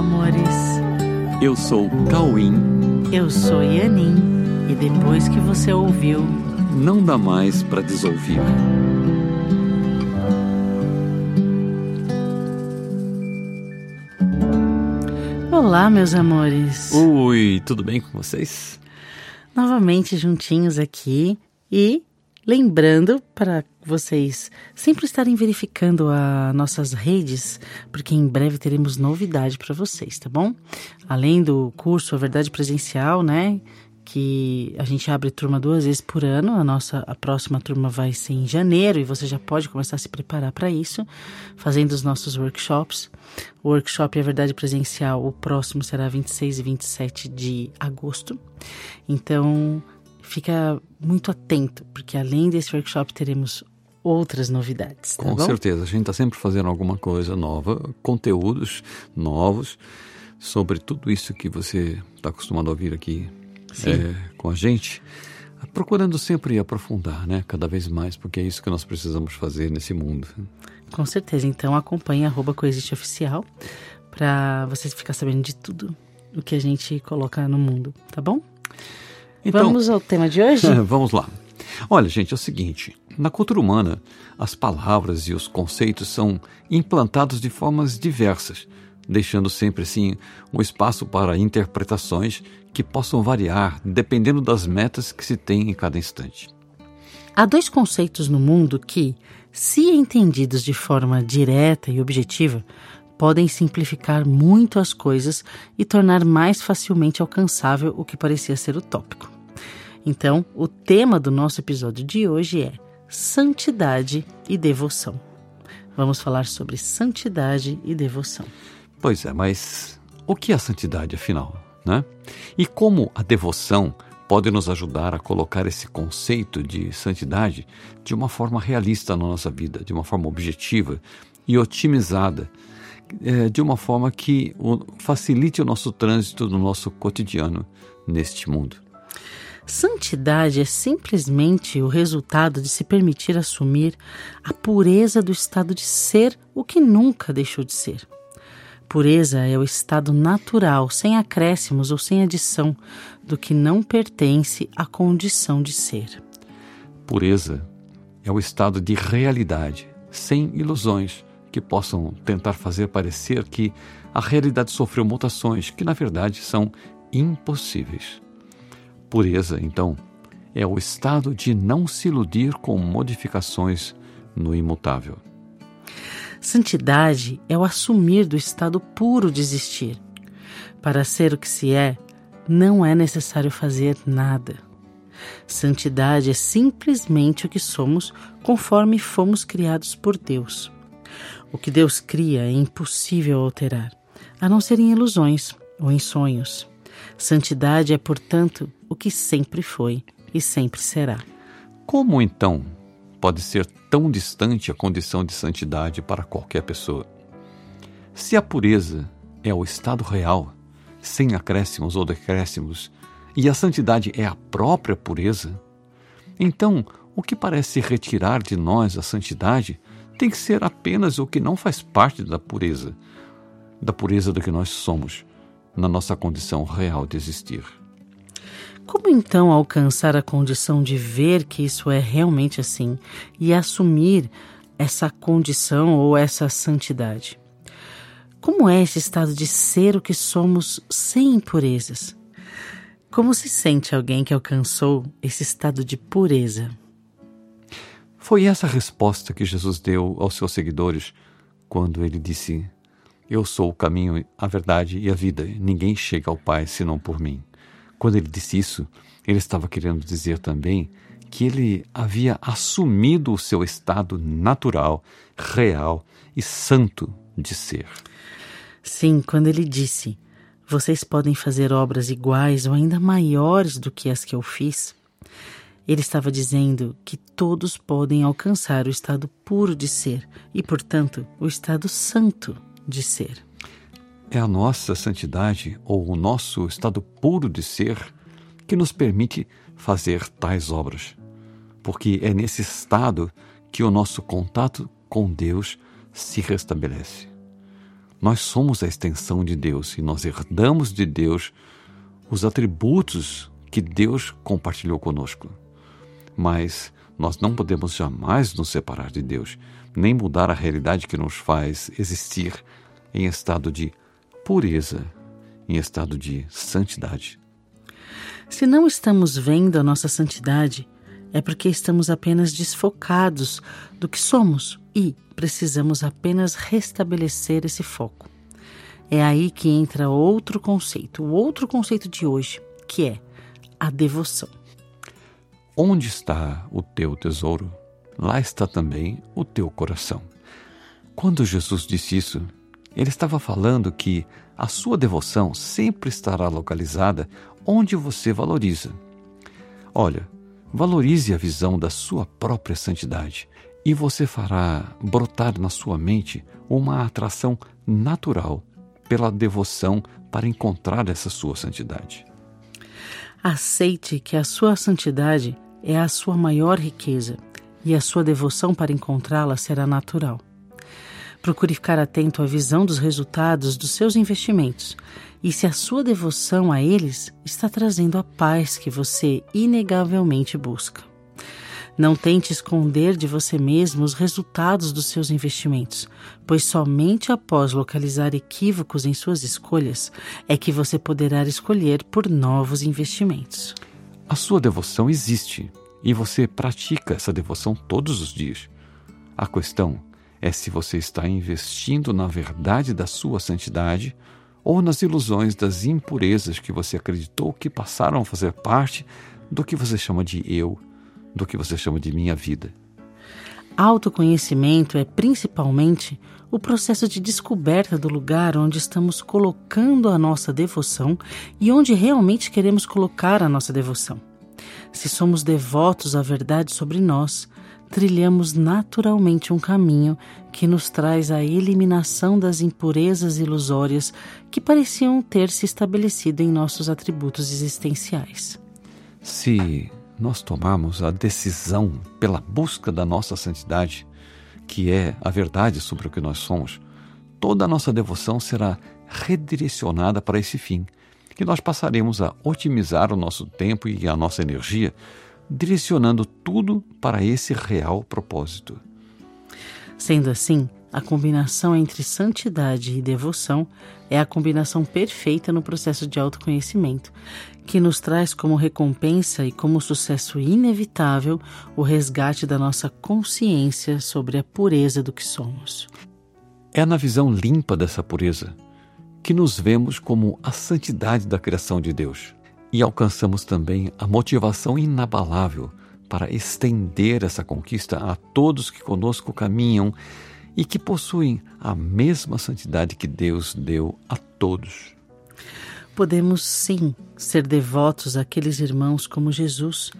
amores. Eu sou Cauim. Eu sou Yanin. E depois que você ouviu, não dá mais para desouvir. Olá, meus amores. Oi, tudo bem com vocês? Novamente juntinhos aqui e lembrando para vocês sempre estarem verificando as nossas redes, porque em breve teremos novidade para vocês, tá bom? Além do curso A Verdade Presencial, né? Que a gente abre turma duas vezes por ano. A nossa a próxima turma vai ser em janeiro e você já pode começar a se preparar para isso, fazendo os nossos workshops. O workshop A Verdade Presencial, o próximo será 26 e 27 de agosto. Então, fica muito atento, porque além desse workshop teremos outras novidades. Tá Com bom? certeza, a gente está sempre fazendo alguma coisa nova, conteúdos novos sobre tudo isso que você está acostumado a ouvir aqui é, com a gente, procurando sempre aprofundar, né? Cada vez mais, porque é isso que nós precisamos fazer nesse mundo. Com certeza. Então acompanhe arroba Coexiste Oficial para você ficar sabendo de tudo o que a gente coloca no mundo, tá bom? Então, Vamos ao tema de hoje? vamos lá. Olha, gente, é o seguinte: na cultura humana, as palavras e os conceitos são implantados de formas diversas, deixando sempre assim um espaço para interpretações que possam variar dependendo das metas que se tem em cada instante. Há dois conceitos no mundo que, se entendidos de forma direta e objetiva, podem simplificar muito as coisas e tornar mais facilmente alcançável o que parecia ser utópico. Então, o tema do nosso episódio de hoje é santidade e devoção. Vamos falar sobre santidade e devoção. Pois é, mas o que é santidade, afinal? Né? E como a devoção pode nos ajudar a colocar esse conceito de santidade de uma forma realista na nossa vida, de uma forma objetiva e otimizada, é, de uma forma que facilite o nosso trânsito no nosso cotidiano neste mundo. Santidade é simplesmente o resultado de se permitir assumir a pureza do estado de ser o que nunca deixou de ser. Pureza é o estado natural, sem acréscimos ou sem adição, do que não pertence à condição de ser. Pureza é o estado de realidade, sem ilusões que possam tentar fazer parecer que a realidade sofreu mutações que, na verdade, são impossíveis. Pureza, então, é o estado de não se iludir com modificações no imutável. Santidade é o assumir do estado puro de existir. Para ser o que se é, não é necessário fazer nada. Santidade é simplesmente o que somos conforme fomos criados por Deus. O que Deus cria é impossível alterar, a não ser em ilusões ou em sonhos. Santidade é, portanto, o que sempre foi e sempre será. Como então pode ser tão distante a condição de santidade para qualquer pessoa? Se a pureza é o estado real, sem acréscimos ou decréscimos, e a santidade é a própria pureza, então o que parece retirar de nós a santidade tem que ser apenas o que não faz parte da pureza, da pureza do que nós somos, na nossa condição real de existir. Como então alcançar a condição de ver que isso é realmente assim e assumir essa condição ou essa santidade? Como é esse estado de ser o que somos sem impurezas? Como se sente alguém que alcançou esse estado de pureza? Foi essa a resposta que Jesus deu aos seus seguidores quando ele disse: Eu sou o caminho, a verdade e a vida. Ninguém chega ao Pai senão por mim. Quando ele disse isso, ele estava querendo dizer também que ele havia assumido o seu estado natural, real e santo de ser. Sim, quando ele disse: Vocês podem fazer obras iguais ou ainda maiores do que as que eu fiz. Ele estava dizendo que todos podem alcançar o estado puro de ser e, portanto, o estado santo de ser. É a nossa santidade ou o nosso estado puro de ser que nos permite fazer tais obras, porque é nesse estado que o nosso contato com Deus se restabelece. Nós somos a extensão de Deus e nós herdamos de Deus os atributos que Deus compartilhou conosco. Mas nós não podemos jamais nos separar de Deus, nem mudar a realidade que nos faz existir em estado de pureza, em estado de santidade. Se não estamos vendo a nossa santidade, é porque estamos apenas desfocados do que somos e precisamos apenas restabelecer esse foco. É aí que entra outro conceito, o outro conceito de hoje, que é a devoção. Onde está o teu tesouro, lá está também o teu coração. Quando Jesus disse isso, ele estava falando que a sua devoção sempre estará localizada onde você valoriza. Olha, valorize a visão da sua própria santidade e você fará brotar na sua mente uma atração natural pela devoção para encontrar essa sua santidade. Aceite que a sua santidade é a sua maior riqueza e a sua devoção para encontrá-la será natural. Procure ficar atento à visão dos resultados dos seus investimentos e se a sua devoção a eles está trazendo a paz que você inegavelmente busca. Não tente esconder de você mesmo os resultados dos seus investimentos, pois somente após localizar equívocos em suas escolhas é que você poderá escolher por novos investimentos. A sua devoção existe e você pratica essa devoção todos os dias. A questão é se você está investindo na verdade da sua santidade ou nas ilusões das impurezas que você acreditou que passaram a fazer parte do que você chama de eu, do que você chama de minha vida. Autoconhecimento é principalmente o processo de descoberta do lugar onde estamos colocando a nossa devoção e onde realmente queremos colocar a nossa devoção. Se somos devotos à verdade sobre nós, trilhamos naturalmente um caminho que nos traz a eliminação das impurezas ilusórias que pareciam ter se estabelecido em nossos atributos existenciais. Se nós tomarmos a decisão pela busca da nossa santidade, que é a verdade sobre o que nós somos, toda a nossa devoção será redirecionada para esse fim, que nós passaremos a otimizar o nosso tempo e a nossa energia direcionando tudo para esse real propósito. Sendo assim, a combinação entre santidade e devoção é a combinação perfeita no processo de autoconhecimento, que nos traz como recompensa e como sucesso inevitável o resgate da nossa consciência sobre a pureza do que somos. É na visão limpa dessa pureza que nos vemos como a santidade da criação de Deus e alcançamos também a motivação inabalável para estender essa conquista a todos que conosco caminham e que possuem a mesma santidade que Deus deu a todos. Podemos sim ser devotos àqueles irmãos como Jesus,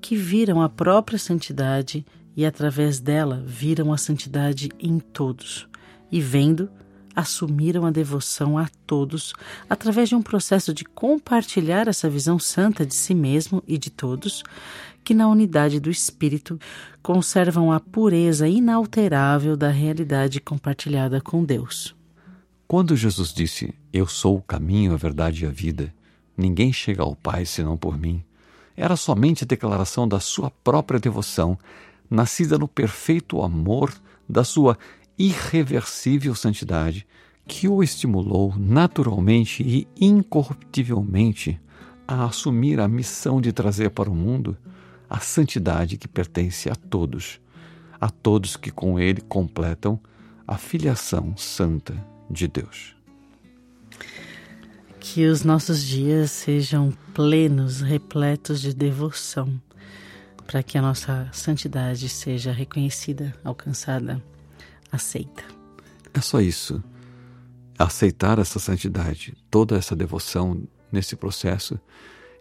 que viram a própria santidade e através dela viram a santidade em todos, e vendo, assumiram a devoção a todos através de um processo de compartilhar essa visão santa de si mesmo e de todos, que na unidade do Espírito conservam a pureza inalterável da realidade compartilhada com Deus. Quando Jesus disse: Eu sou o caminho, a verdade e a vida, ninguém chega ao Pai senão por mim, era somente a declaração da sua própria devoção, nascida no perfeito amor da sua irreversível santidade que o estimulou naturalmente e incorruptivelmente a assumir a missão de trazer para o mundo a santidade que pertence a todos, a todos que com ele completam a filiação santa de Deus. Que os nossos dias sejam plenos, repletos de devoção, para que a nossa santidade seja reconhecida, alcançada aceita. É só isso. Aceitar essa santidade, toda essa devoção nesse processo,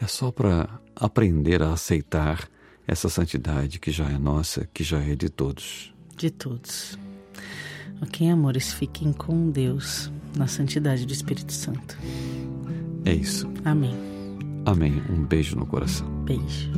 é só para aprender a aceitar essa santidade que já é nossa, que já é de todos. De todos. Ok, amores, fiquem com Deus na santidade do Espírito Santo. É isso. Amém. Amém. Um beijo no coração. Beijo.